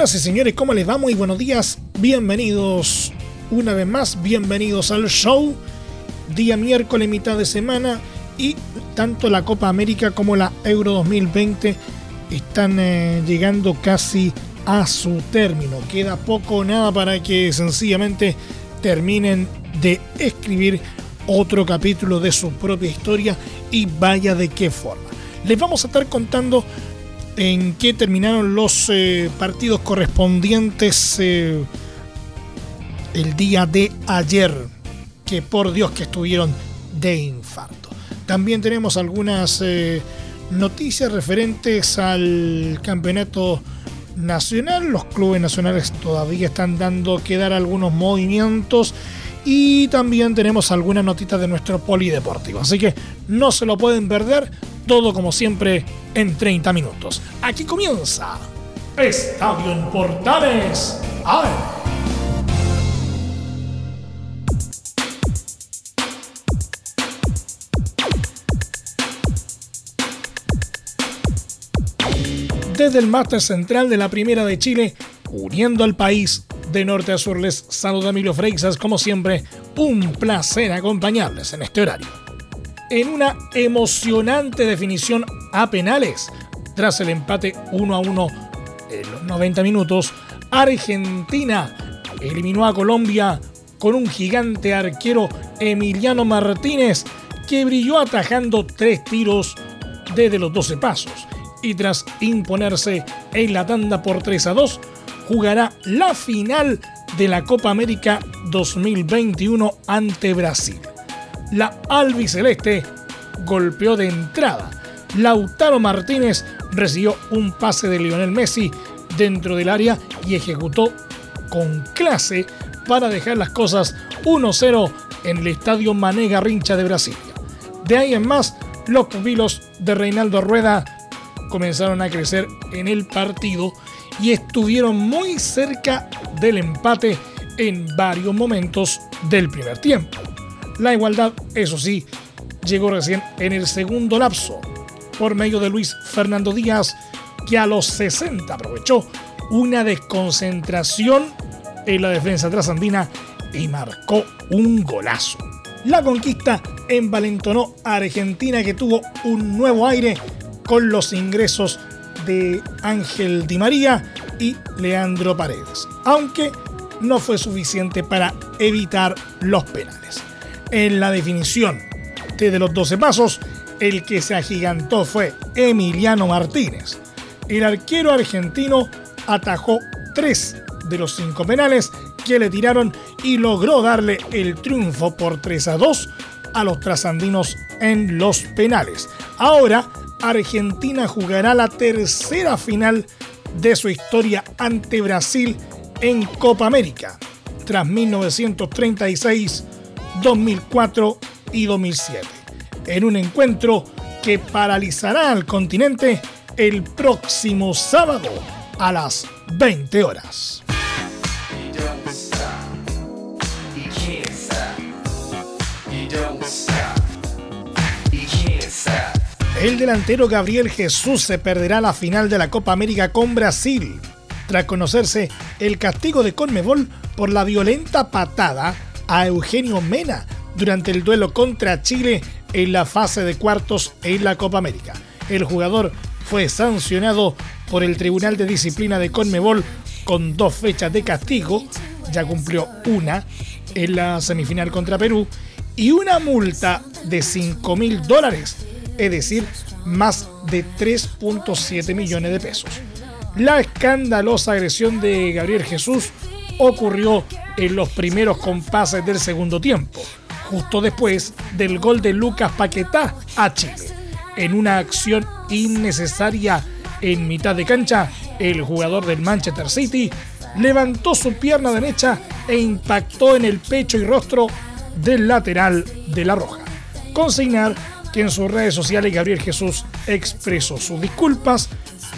Señoras y señores, ¿cómo les va? Muy buenos días. Bienvenidos una vez más, bienvenidos al show. Día miércoles, mitad de semana. Y tanto la Copa América como la Euro 2020 están eh, llegando casi a su término. Queda poco o nada para que sencillamente terminen de escribir otro capítulo de su propia historia y vaya de qué forma. Les vamos a estar contando en qué terminaron los eh, partidos correspondientes eh, el día de ayer, que por Dios que estuvieron de infarto. También tenemos algunas eh, noticias referentes al campeonato nacional. Los clubes nacionales todavía están dando que dar algunos movimientos. Y también tenemos algunas notitas de nuestro polideportivo. Así que no se lo pueden perder. Todo como siempre en 30 minutos. Aquí comienza Estadio en Portales. ¡Ay! Desde el máster central de la Primera de Chile, uniendo al país de norte a sur, les saluda Emilio Freixas. Como siempre, un placer acompañarles en este horario. En una emocionante definición a penales, tras el empate 1 a 1 en los 90 minutos, Argentina eliminó a Colombia con un gigante arquero Emiliano Martínez que brilló atajando tres tiros desde los 12 pasos y tras imponerse en la tanda por 3 a 2, jugará la final de la Copa América 2021 ante Brasil. La albiceleste golpeó de entrada. Lautaro Martínez recibió un pase de Lionel Messi dentro del área y ejecutó con clase para dejar las cosas 1-0 en el estadio Mané Garrincha de Brasilia. De ahí en más, los pupilos de Reinaldo Rueda comenzaron a crecer en el partido y estuvieron muy cerca del empate en varios momentos del primer tiempo. La igualdad, eso sí, llegó recién en el segundo lapso, por medio de Luis Fernando Díaz, que a los 60 aprovechó una desconcentración en la defensa trasandina y marcó un golazo. La conquista envalentonó a Argentina que tuvo un nuevo aire con los ingresos Ángel Di María y Leandro Paredes, aunque no fue suficiente para evitar los penales. En la definición de los 12 pasos, el que se agigantó fue Emiliano Martínez. El arquero argentino atajó tres de los cinco penales que le tiraron y logró darle el triunfo por 3 a 2 a los trasandinos en los penales. Ahora Argentina jugará la tercera final de su historia ante Brasil en Copa América, tras 1936, 2004 y 2007, en un encuentro que paralizará al continente el próximo sábado a las 20 horas. El delantero Gabriel Jesús se perderá la final de la Copa América con Brasil, tras conocerse el castigo de Conmebol por la violenta patada a Eugenio Mena durante el duelo contra Chile en la fase de cuartos en la Copa América. El jugador fue sancionado por el Tribunal de Disciplina de Conmebol con dos fechas de castigo, ya cumplió una en la semifinal contra Perú, y una multa de 5 mil dólares es decir, más de 3.7 millones de pesos. La escandalosa agresión de Gabriel Jesús ocurrió en los primeros compases del segundo tiempo, justo después del gol de Lucas Paquetá a Chile. En una acción innecesaria en mitad de cancha, el jugador del Manchester City, levantó su pierna derecha e impactó en el pecho y rostro del lateral de la Roja. Consignar que en sus redes sociales Gabriel Jesús expresó sus disculpas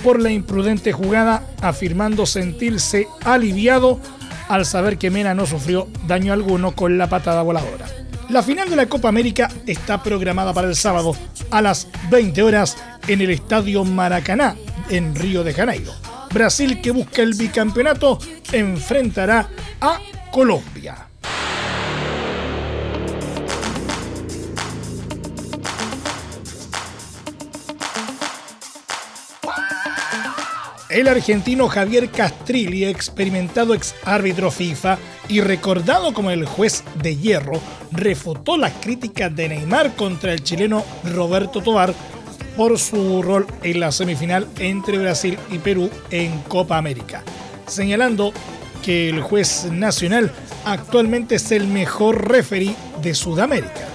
por la imprudente jugada, afirmando sentirse aliviado al saber que Mena no sufrió daño alguno con la patada voladora. La final de la Copa América está programada para el sábado a las 20 horas en el Estadio Maracaná, en Río de Janeiro. Brasil, que busca el bicampeonato, enfrentará a Colombia. El argentino Javier Castrilli, experimentado ex árbitro FIFA y recordado como el juez de hierro, refutó las críticas de Neymar contra el chileno Roberto Tobar por su rol en la semifinal entre Brasil y Perú en Copa América, señalando que el juez nacional actualmente es el mejor referee de Sudamérica.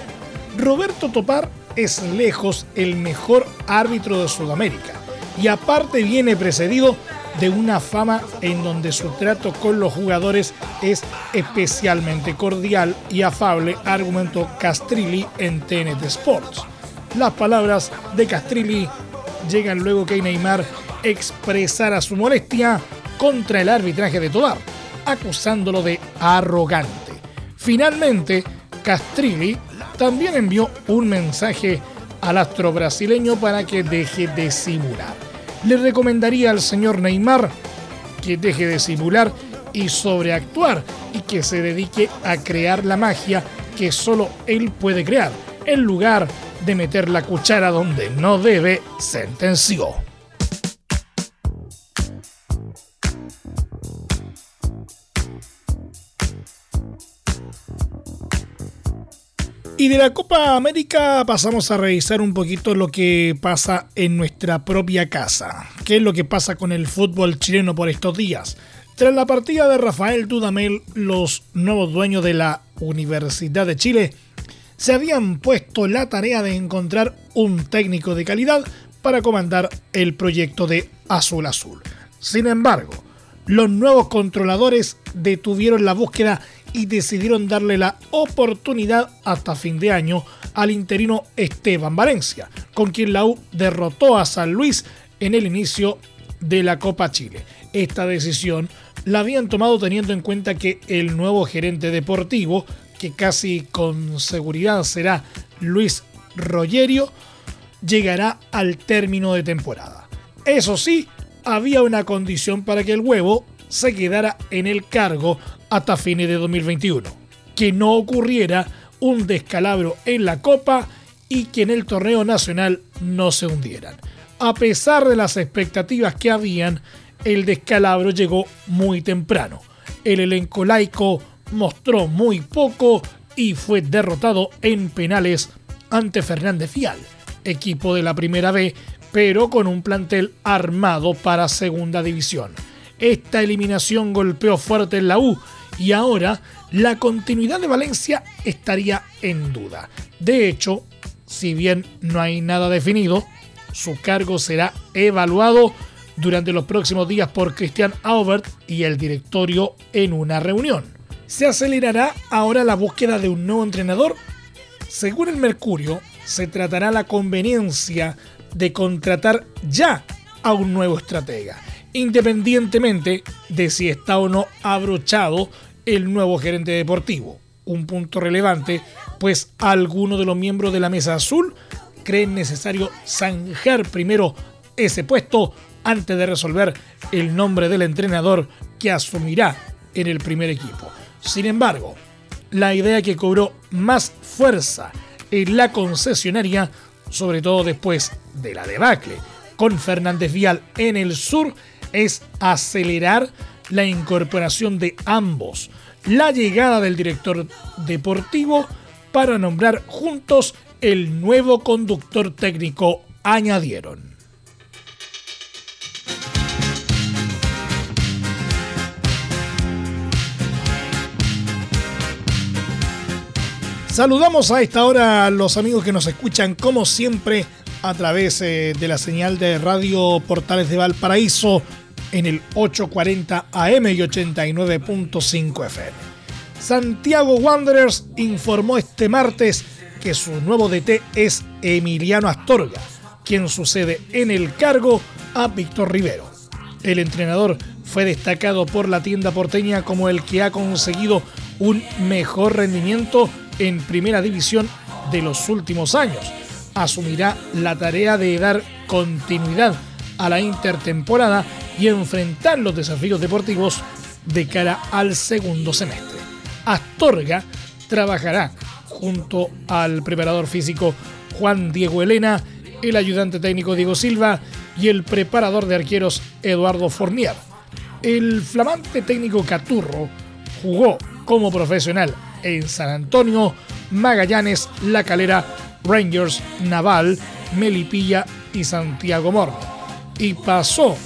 Roberto Topar es lejos el mejor árbitro de Sudamérica y aparte viene precedido de una fama en donde su trato con los jugadores es especialmente cordial y afable, argumentó Castrilli en TNT Sports. Las palabras de Castrilli llegan luego que Neymar expresara su molestia contra el arbitraje de Tobar, acusándolo de arrogante. Finalmente, Castrilli también envió un mensaje al astro brasileño para que deje de simular le recomendaría al señor Neymar que deje de simular y sobreactuar y que se dedique a crear la magia que solo él puede crear, en lugar de meter la cuchara donde no debe, sentenció. Y de la Copa América pasamos a revisar un poquito lo que pasa en nuestra propia casa. ¿Qué es lo que pasa con el fútbol chileno por estos días? Tras la partida de Rafael Dudamel, los nuevos dueños de la Universidad de Chile se habían puesto la tarea de encontrar un técnico de calidad para comandar el proyecto de Azul Azul. Sin embargo, los nuevos controladores detuvieron la búsqueda y decidieron darle la oportunidad hasta fin de año al interino Esteban Valencia, con quien la U derrotó a San Luis en el inicio de la Copa Chile. Esta decisión la habían tomado teniendo en cuenta que el nuevo gerente deportivo, que casi con seguridad será Luis Rogerio, llegará al término de temporada. Eso sí, había una condición para que el huevo se quedara en el cargo hasta fines de 2021. Que no ocurriera un descalabro en la Copa y que en el torneo nacional no se hundieran. A pesar de las expectativas que habían, el descalabro llegó muy temprano. El elenco laico mostró muy poco y fue derrotado en penales ante Fernández Fial, equipo de la primera B, pero con un plantel armado para segunda división. Esta eliminación golpeó fuerte en la U y ahora la continuidad de Valencia estaría en duda. De hecho, si bien no hay nada definido, su cargo será evaluado durante los próximos días por Christian Aubert y el directorio en una reunión. ¿Se acelerará ahora la búsqueda de un nuevo entrenador? Según el Mercurio, se tratará la conveniencia de contratar ya a un nuevo estratega, independientemente de si está o no abrochado el nuevo gerente deportivo. Un punto relevante, pues algunos de los miembros de la Mesa Azul creen necesario zanjar primero ese puesto antes de resolver el nombre del entrenador que asumirá en el primer equipo. Sin embargo, la idea que cobró más fuerza en la concesionaria, sobre todo después de la debacle con Fernández Vial en el sur, es acelerar la incorporación de ambos, la llegada del director deportivo para nombrar juntos el nuevo conductor técnico, añadieron. Saludamos a esta hora a los amigos que nos escuchan como siempre a través eh, de la señal de Radio Portales de Valparaíso en el 840 AM y 89.5 FM. Santiago Wanderers informó este martes que su nuevo DT es Emiliano Astorga, quien sucede en el cargo a Víctor Rivero. El entrenador fue destacado por la tienda porteña como el que ha conseguido un mejor rendimiento en primera división de los últimos años. Asumirá la tarea de dar continuidad a la intertemporada y enfrentar los desafíos deportivos de cara al segundo semestre. Astorga trabajará junto al preparador físico Juan Diego Elena, el ayudante técnico Diego Silva y el preparador de arqueros Eduardo Fornier. El flamante técnico Caturro jugó como profesional en San Antonio, Magallanes, La Calera, Rangers, Naval, Melipilla y Santiago Morno. Y pasó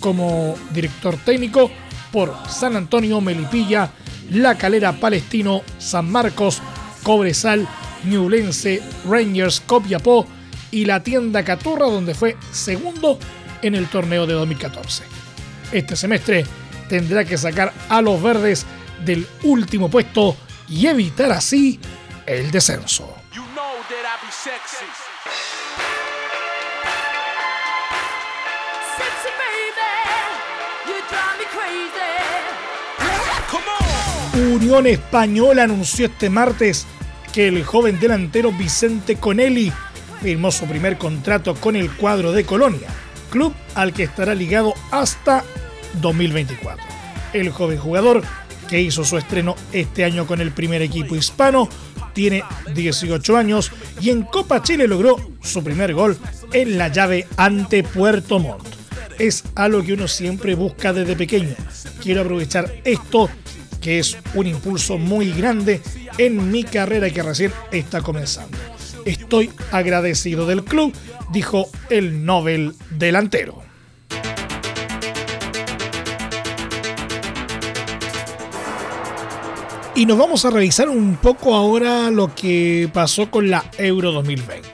como director técnico por San Antonio, Melipilla, La Calera, Palestino, San Marcos, Cobresal, Newlense, Rangers, Copiapó y la tienda Caturra, donde fue segundo en el torneo de 2014. Este semestre tendrá que sacar a los verdes del último puesto y evitar así el descenso. Unión Española anunció este martes que el joven delantero Vicente Conelli firmó su primer contrato con el cuadro de Colonia, club al que estará ligado hasta 2024. El joven jugador, que hizo su estreno este año con el primer equipo hispano, tiene 18 años y en Copa Chile logró su primer gol en la llave ante Puerto Montt. Es algo que uno siempre busca desde pequeño. Quiero aprovechar esto, que es un impulso muy grande en mi carrera que recién está comenzando. Estoy agradecido del club, dijo el Nobel delantero. Y nos vamos a revisar un poco ahora lo que pasó con la Euro 2020.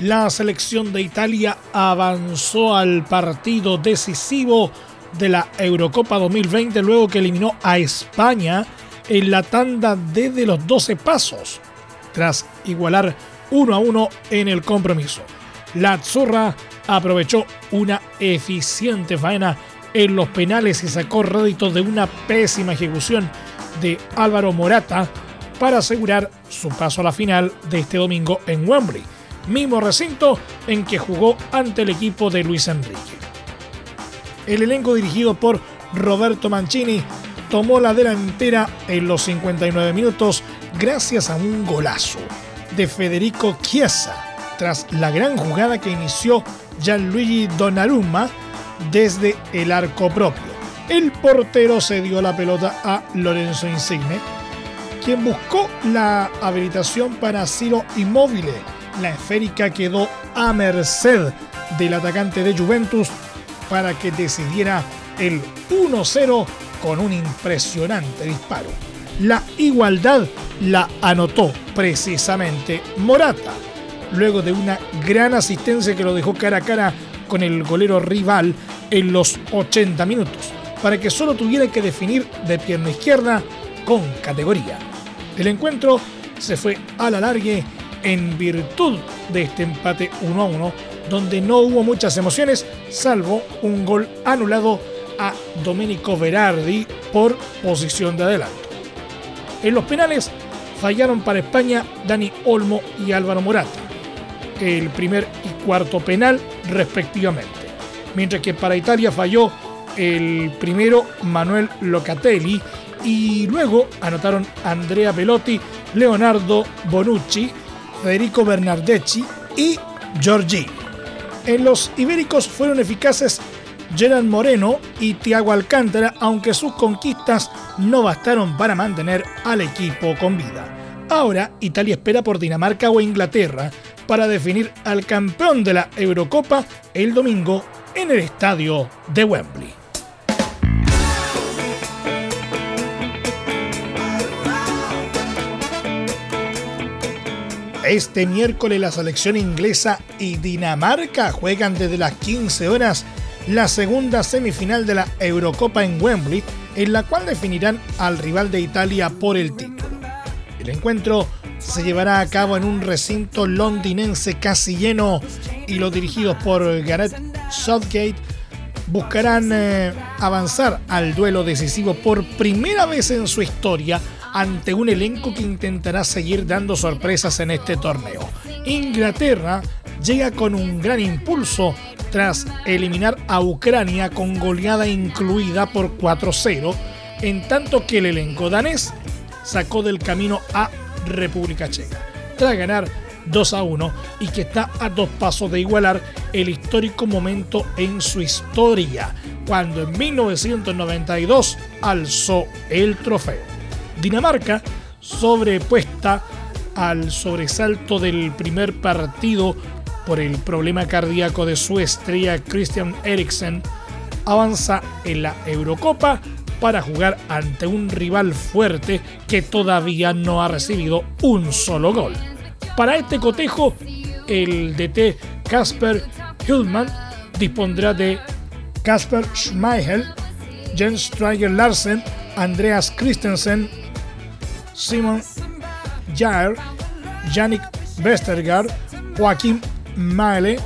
La selección de Italia avanzó al partido decisivo de la Eurocopa 2020 luego que eliminó a España en la tanda desde los 12 pasos, tras igualar 1 a 1 en el compromiso. La Azzurra aprovechó una eficiente faena en los penales y sacó réditos de una pésima ejecución de Álvaro Morata para asegurar su paso a la final de este domingo en Wembley, mismo recinto en que jugó ante el equipo de Luis Enrique. El elenco dirigido por Roberto Mancini tomó la delantera en los 59 minutos gracias a un golazo de Federico Chiesa tras la gran jugada que inició Gianluigi Donnarumma desde el arco propio el portero se dio la pelota a Lorenzo Insigne, quien buscó la habilitación para Ciro Immobile. La esférica quedó a merced del atacante de Juventus para que decidiera el 1-0 con un impresionante disparo. La igualdad la anotó precisamente Morata, luego de una gran asistencia que lo dejó cara a cara con el golero rival en los 80 minutos para que solo tuviera que definir de pierna izquierda con categoría. El encuentro se fue a la largue en virtud de este empate 1 a 1, donde no hubo muchas emociones, salvo un gol anulado a Domenico Berardi por posición de adelanto. En los penales fallaron para España Dani Olmo y Álvaro Morata, el primer y cuarto penal respectivamente, mientras que para Italia falló el primero Manuel Locatelli y luego anotaron Andrea Pelotti, Leonardo Bonucci, Federico Bernardeschi y Giorgi. En los ibéricos fueron eficaces Gerard Moreno y Thiago Alcántara, aunque sus conquistas no bastaron para mantener al equipo con vida. Ahora Italia espera por Dinamarca o Inglaterra para definir al campeón de la Eurocopa el domingo en el estadio de Wembley. Este miércoles la selección inglesa y Dinamarca juegan desde las 15 horas la segunda semifinal de la Eurocopa en Wembley, en la cual definirán al rival de Italia por el título. El encuentro se llevará a cabo en un recinto londinense casi lleno y los dirigidos por Gareth Southgate buscarán eh, avanzar al duelo decisivo por primera vez en su historia ante un elenco que intentará seguir dando sorpresas en este torneo. Inglaterra llega con un gran impulso tras eliminar a Ucrania con goleada incluida por 4-0, en tanto que el elenco danés sacó del camino a República Checa, tras ganar 2 a 1 y que está a dos pasos de igualar el histórico momento en su historia, cuando en 1992 alzó el trofeo. Dinamarca, sobrepuesta al sobresalto del primer partido por el problema cardíaco de su estrella Christian Eriksen, avanza en la Eurocopa para jugar ante un rival fuerte que todavía no ha recibido un solo gol. Para este cotejo, el DT Casper Hillman dispondrá de Casper Schmeichel, Jens Stryger Larsen, Andreas Christensen, Simon Jair, Yannick Westergaard, Joaquim Maele,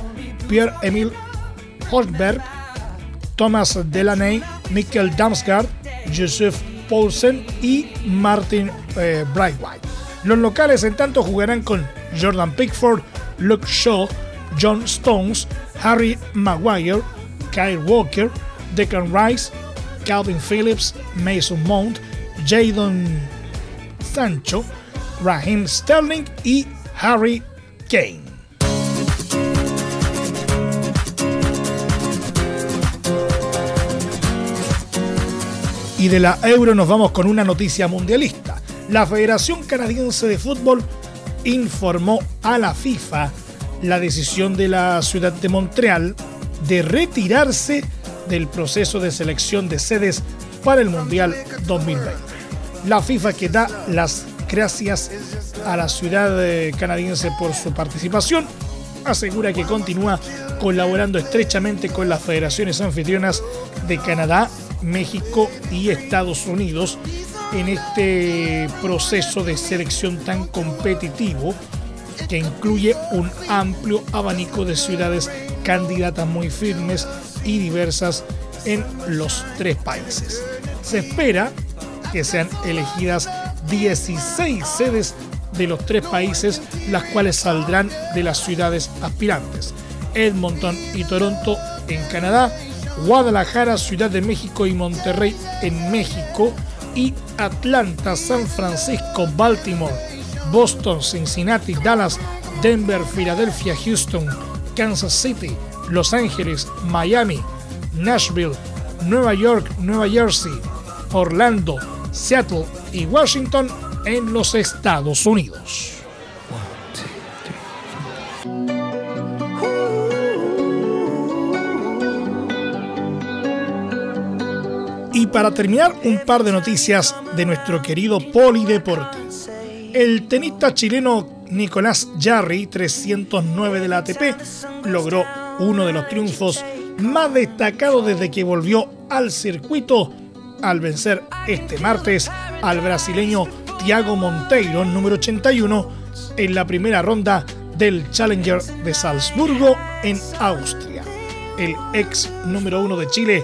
Pierre-Emil Holberg, Thomas Delaney, Mikkel Damsgaard, Joseph Paulsen y Martin eh, Brightwhite. Los locales en tanto jugarán con Jordan Pickford, Luke Shaw, John Stones, Harry Maguire, Kyle Walker, Declan Rice, Calvin Phillips, Mason Mount, Jadon Sancho, Raheem Sterling y Harry Kane. Y de la Euro nos vamos con una noticia mundialista. La Federación Canadiense de Fútbol informó a la FIFA la decisión de la ciudad de Montreal de retirarse del proceso de selección de sedes para el Mundial 2020. La FIFA que da las gracias a la ciudad eh, canadiense por su participación asegura que continúa colaborando estrechamente con las federaciones anfitrionas de Canadá, México y Estados Unidos en este proceso de selección tan competitivo que incluye un amplio abanico de ciudades candidatas muy firmes y diversas en los tres países. Se espera que sean elegidas 16 sedes de los tres países, las cuales saldrán de las ciudades aspirantes. Edmonton y Toronto en Canadá, Guadalajara, Ciudad de México y Monterrey en México, y Atlanta, San Francisco, Baltimore, Boston, Cincinnati, Dallas, Denver, Filadelfia, Houston, Kansas City, Los Ángeles, Miami, Nashville, Nueva York, Nueva Jersey, Orlando, Seattle y Washington en los Estados Unidos. Y para terminar, un par de noticias de nuestro querido polideporte. El tenista chileno Nicolás Jarry, 309 de la ATP, logró uno de los triunfos más destacados desde que volvió al circuito al vencer este martes al brasileño Thiago Monteiro, número 81, en la primera ronda del Challenger de Salzburgo en Austria. El ex número uno de Chile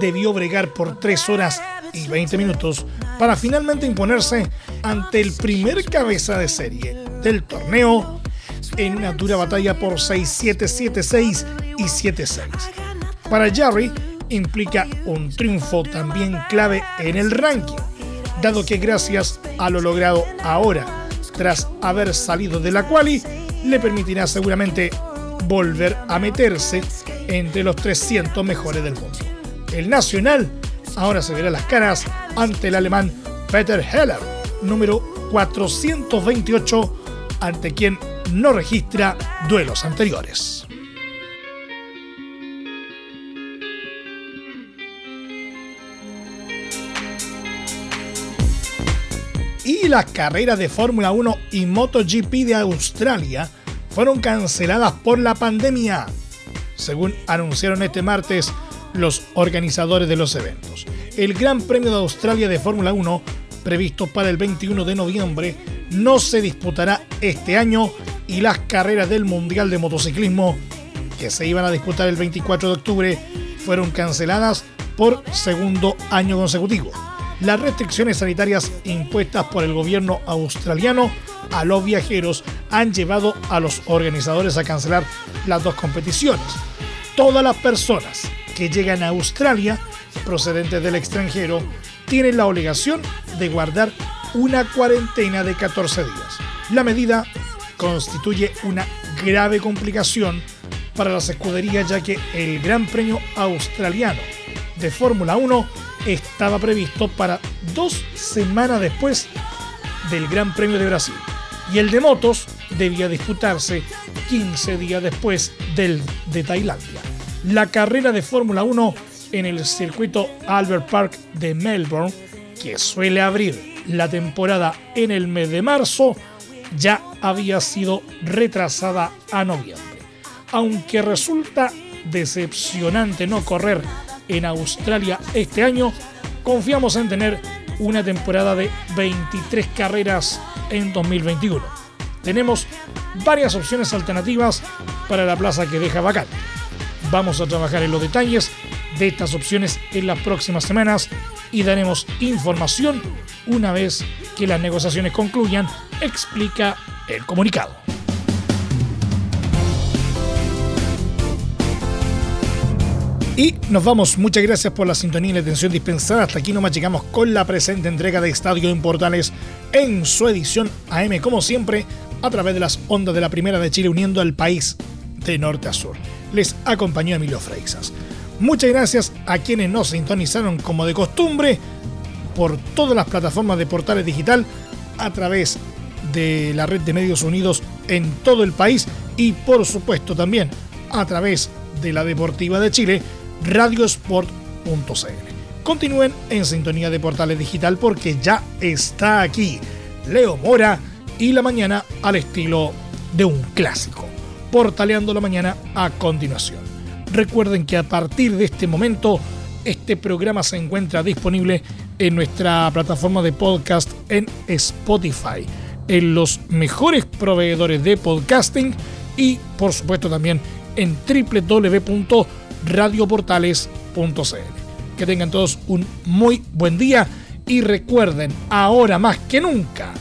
debió bregar por 3 horas y 20 minutos para finalmente imponerse ante el primer cabeza de serie del torneo en una dura batalla por 6-7, 7-6 y 7-6. Para Jerry implica un triunfo también clave en el ranking, dado que gracias a lo logrado ahora, tras haber salido de la quali, le permitirá seguramente volver a meterse entre los 300 mejores del mundo. El Nacional ahora se verá las caras ante el alemán Peter Heller, número 428, ante quien no registra duelos anteriores. Las carreras de Fórmula 1 y MotoGP de Australia fueron canceladas por la pandemia. Según anunciaron este martes los organizadores de los eventos. El Gran Premio de Australia de Fórmula 1, previsto para el 21 de noviembre, no se disputará este año y las carreras del Mundial de Motociclismo, que se iban a disputar el 24 de octubre, fueron canceladas por segundo año consecutivo. Las restricciones sanitarias impuestas por el gobierno australiano a los viajeros han llevado a los organizadores a cancelar las dos competiciones. Todas las personas que llegan a Australia procedentes del extranjero tienen la obligación de guardar una cuarentena de 14 días. La medida constituye una grave complicación para las escuderías ya que el Gran Premio Australiano de Fórmula 1 estaba previsto para dos semanas después del Gran Premio de Brasil y el de motos debía disputarse 15 días después del de Tailandia. La carrera de Fórmula 1 en el circuito Albert Park de Melbourne, que suele abrir la temporada en el mes de marzo, ya había sido retrasada a noviembre. Aunque resulta decepcionante no correr en Australia este año, confiamos en tener una temporada de 23 carreras en 2021. Tenemos varias opciones alternativas para la plaza que deja vacante. Vamos a trabajar en los detalles de estas opciones en las próximas semanas y daremos información una vez que las negociaciones concluyan, explica el comunicado. Y nos vamos. Muchas gracias por la sintonía y la atención dispensada. Hasta aquí nomás llegamos con la presente entrega de Estadio en Portales en su edición AM, como siempre, a través de las ondas de la Primera de Chile, uniendo al país de norte a sur. Les acompañó Emilio Freixas. Muchas gracias a quienes nos sintonizaron como de costumbre por todas las plataformas de Portales Digital a través de la red de medios unidos en todo el país y por supuesto también a través de la Deportiva de Chile radiosport.cl. Continúen en sintonía de Portales Digital porque ya está aquí Leo Mora y la mañana al estilo de un clásico. Portaleando la mañana a continuación. Recuerden que a partir de este momento este programa se encuentra disponible en nuestra plataforma de podcast en Spotify, en los mejores proveedores de podcasting y por supuesto también en www radioportales.cl. Que tengan todos un muy buen día y recuerden, ahora más que nunca,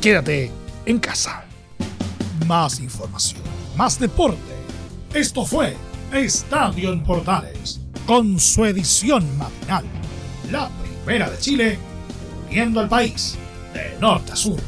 quédate en casa. Más información, más deporte. Esto fue Estadio en Portales, con su edición matinal. La primera de Chile, uniendo al país de norte a sur.